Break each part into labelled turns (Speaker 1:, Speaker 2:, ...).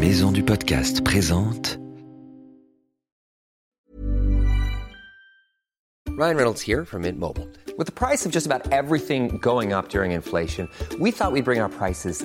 Speaker 1: maison du podcast présente
Speaker 2: Ryan Reynolds here from Mint Mobile. With the price of just about everything going up during inflation, we thought we'd bring our prices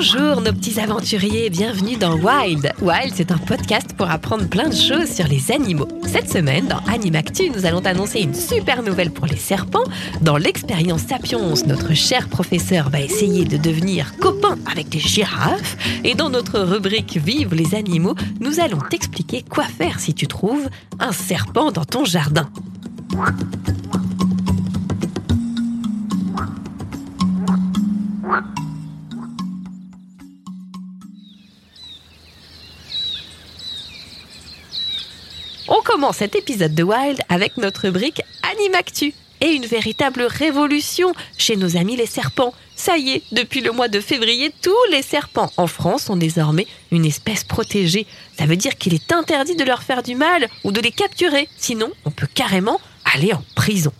Speaker 3: Bonjour nos petits aventuriers, bienvenue dans Wild. Wild, c'est un podcast pour apprendre plein de choses sur les animaux. Cette semaine, dans Animactu, nous allons annoncer une super nouvelle pour les serpents. Dans l'expérience Sapiens, notre cher professeur va essayer de devenir copain avec des girafes. Et dans notre rubrique Vive les animaux, nous allons t'expliquer quoi faire si tu trouves un serpent dans ton jardin. Commence cet épisode de Wild avec notre rubrique Animactu et une véritable révolution chez nos amis les serpents. Ça y est, depuis le mois de février, tous les serpents en France sont désormais une espèce protégée. Ça veut dire qu'il est interdit de leur faire du mal ou de les capturer, sinon on peut carrément aller en prison.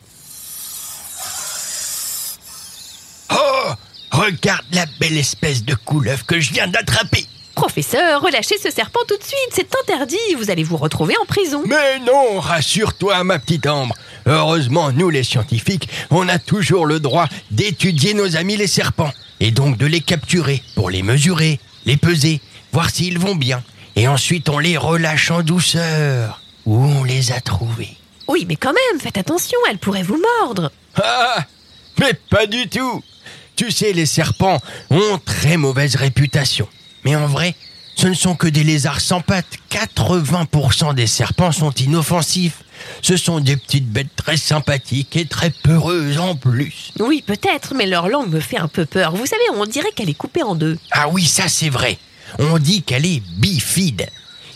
Speaker 4: Oh Regarde la belle espèce de couleuvre que je viens d'attraper
Speaker 3: Professeur, relâchez ce serpent tout de suite, c'est interdit, vous allez vous retrouver en prison.
Speaker 4: Mais non, rassure-toi ma petite Ambre Heureusement, nous les scientifiques, on a toujours le droit d'étudier nos amis les serpents, et donc de les capturer pour les mesurer, les peser, voir s'ils vont bien, et ensuite on les relâche en douceur. Où on les a trouvés
Speaker 3: Oui, mais quand même, faites attention, elle pourrait vous mordre.
Speaker 4: Ah Mais pas du tout Tu sais, les serpents ont très mauvaise réputation. Mais en vrai, ce ne sont que des lézards sans pattes. 80% des serpents sont inoffensifs. Ce sont des petites bêtes très sympathiques et très peureuses en plus.
Speaker 3: Oui, peut-être, mais leur langue me fait un peu peur. Vous savez, on dirait qu'elle est coupée en deux.
Speaker 4: Ah oui, ça c'est vrai. On dit qu'elle est bifide.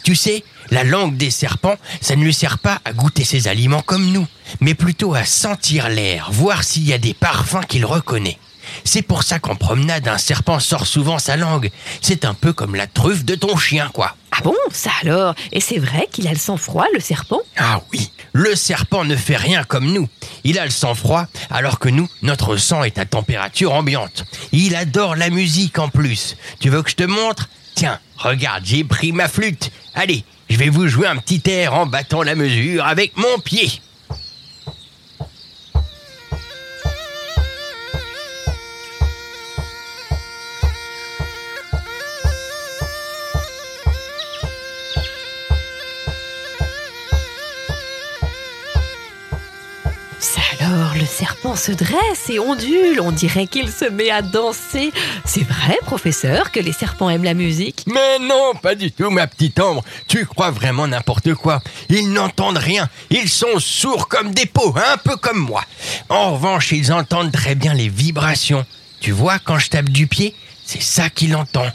Speaker 4: Tu sais, la langue des serpents, ça ne lui sert pas à goûter ses aliments comme nous, mais plutôt à sentir l'air, voir s'il y a des parfums qu'il reconnaît. C'est pour ça qu'en promenade, un serpent sort souvent sa langue. C'est un peu comme la truffe de ton chien, quoi.
Speaker 3: Ah bon, ça alors? Et c'est vrai qu'il a le sang froid, le serpent?
Speaker 4: Ah oui, le serpent ne fait rien comme nous. Il a le sang froid, alors que nous, notre sang est à température ambiante. Il adore la musique en plus. Tu veux que je te montre? Tiens, regarde, j'ai pris ma flûte. Allez, je vais vous jouer un petit air en battant la mesure avec mon pied.
Speaker 3: Serpent se dresse et ondule, on dirait qu'il se met à danser. C'est vrai, professeur, que les serpents aiment la musique?
Speaker 4: Mais non, pas du tout, ma petite Ambre. Tu crois vraiment n'importe quoi. Ils n'entendent rien. Ils sont sourds comme des pots, un peu comme moi. En revanche, ils entendent très bien les vibrations. Tu vois, quand je tape du pied, c'est ça qu'il entend.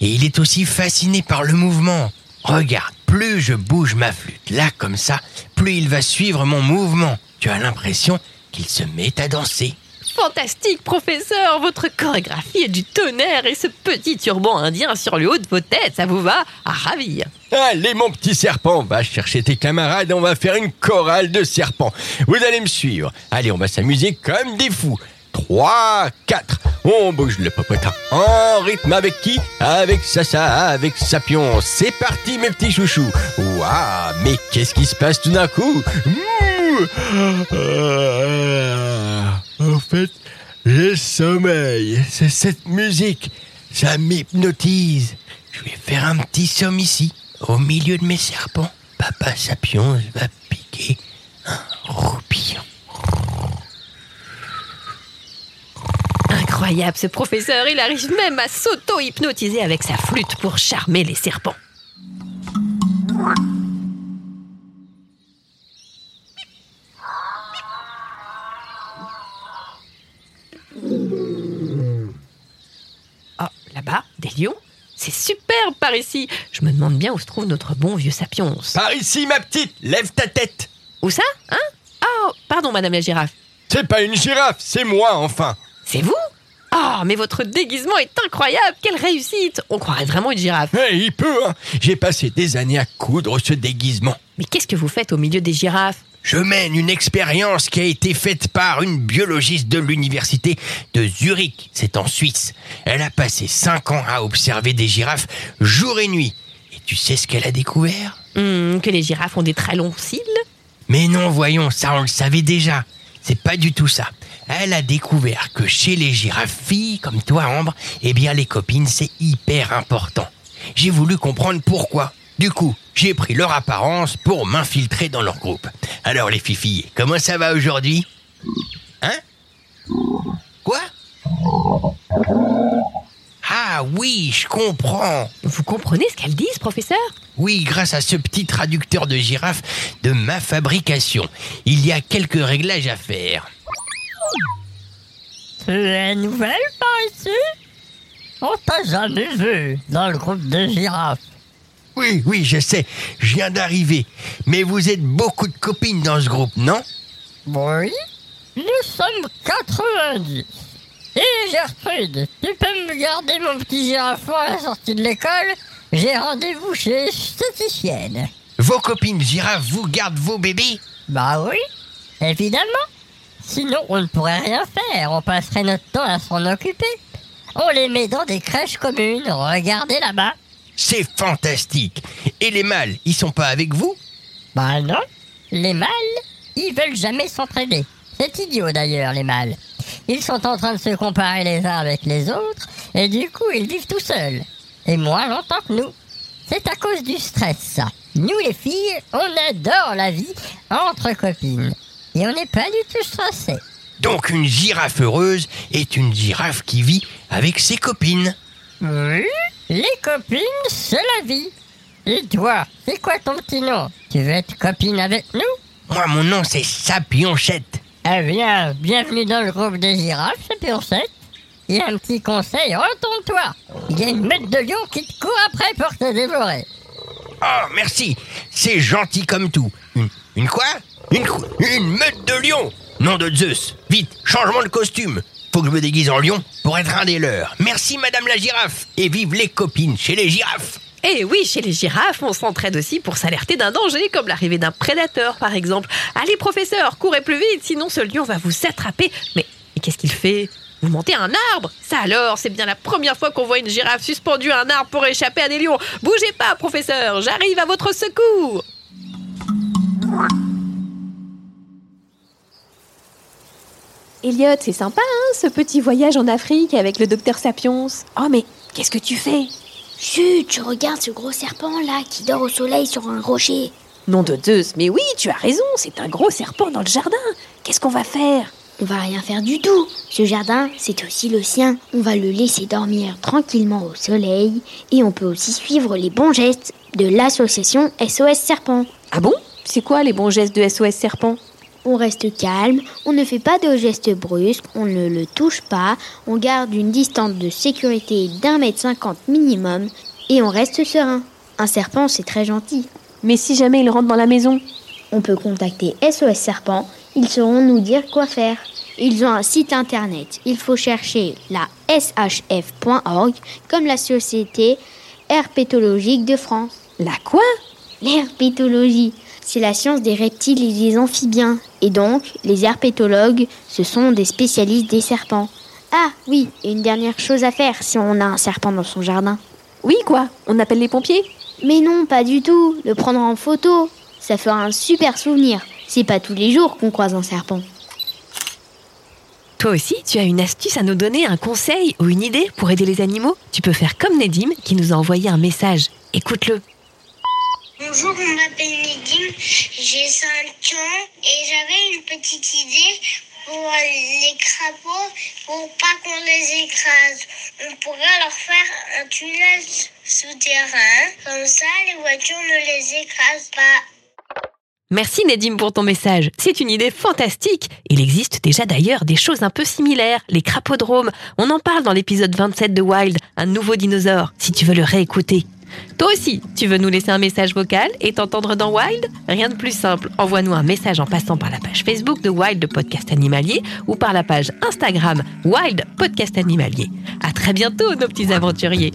Speaker 4: Et il est aussi fasciné par le mouvement. Regarde, plus je bouge ma flûte, là comme ça, plus il va suivre mon mouvement. Tu as l'impression qu'il se met à danser.
Speaker 3: Fantastique, professeur Votre chorégraphie est du tonnerre et ce petit turban indien sur le haut de vos têtes, ça vous va? À ravir.
Speaker 4: Allez mon petit serpent, va chercher tes camarades, on va faire une chorale de serpents. Vous allez me suivre. Allez, on va s'amuser comme des fous. 3, 4, on bouge le popotin. En rythme avec qui? Avec Sasa, avec Sapion. C'est parti mes petits chouchous. Waouh, mais qu'est-ce qui se passe tout d'un coup? Ah, En fait, le sommeil, c'est cette musique. Ça m'hypnotise. Je vais faire un petit somme ici, au milieu de mes serpents. Papa Sapion va piquer un roupillon.
Speaker 3: Incroyable, ce professeur, il arrive même à s'auto-hypnotiser avec sa flûte pour charmer les serpents. Par ici. Je me demande bien où se trouve notre bon vieux Sapiens.
Speaker 4: Par ici, ma petite, lève ta tête.
Speaker 3: Où ça Hein? Oh, pardon, madame la girafe.
Speaker 4: C'est pas une girafe, c'est moi, enfin.
Speaker 3: C'est vous? Oh, mais votre déguisement est incroyable Quelle réussite On croirait vraiment une girafe.
Speaker 4: Eh, il peut, hein. J'ai passé des années à coudre ce déguisement.
Speaker 3: Mais qu'est-ce que vous faites au milieu des girafes?
Speaker 4: Je mène une expérience qui a été faite par une biologiste de l'université de Zurich, c'est en Suisse. Elle a passé 5 ans à observer des girafes jour et nuit. Et tu sais ce qu'elle a découvert?
Speaker 3: Hmm, Que les girafes ont des très longs cils
Speaker 4: Mais non, voyons, ça on le savait déjà. C'est pas du tout ça. Elle a découvert que chez les girafes filles comme toi, Ambre, eh bien les copines, c'est hyper important. J'ai voulu comprendre pourquoi. Du coup, j'ai pris leur apparence pour m'infiltrer dans leur groupe. Alors les filles, comment ça va aujourd'hui Hein Quoi Ah oui, je comprends.
Speaker 3: Vous comprenez ce qu'elles disent, professeur
Speaker 4: Oui, grâce à ce petit traducteur de girafe de ma fabrication, il y a quelques réglages à faire.
Speaker 5: Tu es nouvelle par ici? On t'a jamais vu dans le groupe de girafes.
Speaker 4: Oui, oui, je sais, je viens d'arriver. Mais vous êtes beaucoup de copines dans ce groupe, non?
Speaker 5: Oui, nous sommes 90. Et Gertrude, tu peux me garder mon petit girafon à la sortie de l'école? J'ai rendez-vous chez l'esthéticienne.
Speaker 4: Vos copines girafes vous gardent vos bébés?
Speaker 5: Bah oui, évidemment. Sinon, on ne pourrait rien faire, on passerait notre temps à s'en occuper. On les met dans des crèches communes, regardez là-bas.
Speaker 4: C'est fantastique. Et les mâles, ils sont pas avec vous?
Speaker 5: Bah non, les mâles, ils veulent jamais s'entraider. C'est idiot d'ailleurs, les mâles. Ils sont en train de se comparer les uns avec les autres, et du coup, ils vivent tout seuls. Et moins longtemps que nous. C'est à cause du stress, ça. Nous, les filles, on adore la vie entre copines. Et on n'est pas du tout stressés.
Speaker 4: Donc une girafe heureuse est une girafe qui vit avec ses copines.
Speaker 5: Oui, les copines, c'est la vie. Et toi, c'est quoi ton petit nom? Tu veux être copine avec nous?
Speaker 4: Moi, mon nom, c'est Sapionchette.
Speaker 5: Eh bien, bienvenue dans le groupe des girafes, Sapionchette. A un petit conseil, retourne-toi. Il y a une meute de lion qui te court après pour te dévorer.
Speaker 4: Oh, merci. C'est gentil comme tout. Une, une quoi? Une, une meute de lions Nom de Zeus. Vite, changement de costume. Faut que je me déguise en lion pour être un des leurs. Merci, madame la girafe. Et vive les copines chez les girafes.
Speaker 3: Eh oui, chez les girafes, on s'entraide aussi pour s'alerter d'un danger, comme l'arrivée d'un prédateur, par exemple. Allez, professeur, courez plus vite, sinon ce lion va vous attraper. Mais, mais qu'est-ce qu'il fait? Vous montez un arbre? Ça alors, c'est bien la première fois qu'on voit une girafe suspendue à un arbre pour échapper à des lions. Bougez pas, professeur, j'arrive à votre secours.
Speaker 6: Elliot, c'est sympa, hein, ce petit voyage en Afrique avec le docteur Sapiens. Oh, mais qu'est-ce que tu fais?
Speaker 7: Chut, tu regardes ce gros serpent là qui dort au soleil sur un rocher.
Speaker 6: Nom de Zeus, mais oui, tu as raison, c'est un gros serpent dans le jardin. Qu'est-ce qu'on va faire?
Speaker 7: On va rien faire du tout. Ce jardin, c'est aussi le sien. On va le laisser dormir tranquillement au soleil et on peut aussi suivre les bons gestes de l'association SOS Serpent.
Speaker 6: Ah bon? C'est quoi les bons gestes de SOS Serpent?
Speaker 7: On reste calme, on ne fait pas de gestes brusques, on ne le touche pas, on garde une distance de sécurité d'un mètre cinquante minimum et on reste serein. Un serpent, c'est très gentil.
Speaker 6: Mais si jamais il rentre dans la maison?
Speaker 7: On peut contacter SOS Serpent, ils sauront nous dire quoi faire. Ils ont un site internet, il faut chercher la shf.org comme la Société herpétologique de France.
Speaker 6: La quoi?
Speaker 7: L'herpétologie, c'est la science des reptiles et des amphibiens. Et donc, les herpétologues, ce sont des spécialistes des serpents. Ah oui, et une dernière chose à faire si on a un serpent dans son jardin.
Speaker 6: Oui, quoi On appelle les pompiers
Speaker 7: Mais non, pas du tout. Le prendre en photo. Ça fera un super souvenir. C'est pas tous les jours qu'on croise un serpent.
Speaker 3: Toi aussi, tu as une astuce à nous donner, un conseil ou une idée pour aider les animaux? Tu peux faire comme Nedim qui nous a envoyé un message. Écoute-le.
Speaker 8: Bonjour, on m'appelle Nedim, j'ai 5 ans et j'avais une petite idée pour les crapauds pour pas qu'on les écrase. On pourrait leur faire un tunnel souterrain, comme ça les voitures ne les écrasent pas.
Speaker 3: Merci Nedim pour ton message. C'est une idée fantastique. Il existe déjà d'ailleurs des choses un peu similaires, les crapodromes. On en parle dans l'épisode 27 de Wild, un nouveau dinosaure, si tu veux le réécouter. Toi aussi, tu veux nous laisser un message vocal et t'entendre dans Wild? Rien de plus simple, envoie-nous un message en passant par la page Facebook de Wild podcast animalier ou par la page Instagram Wild Podcast Animalier. À très bientôt nos petits aventuriers.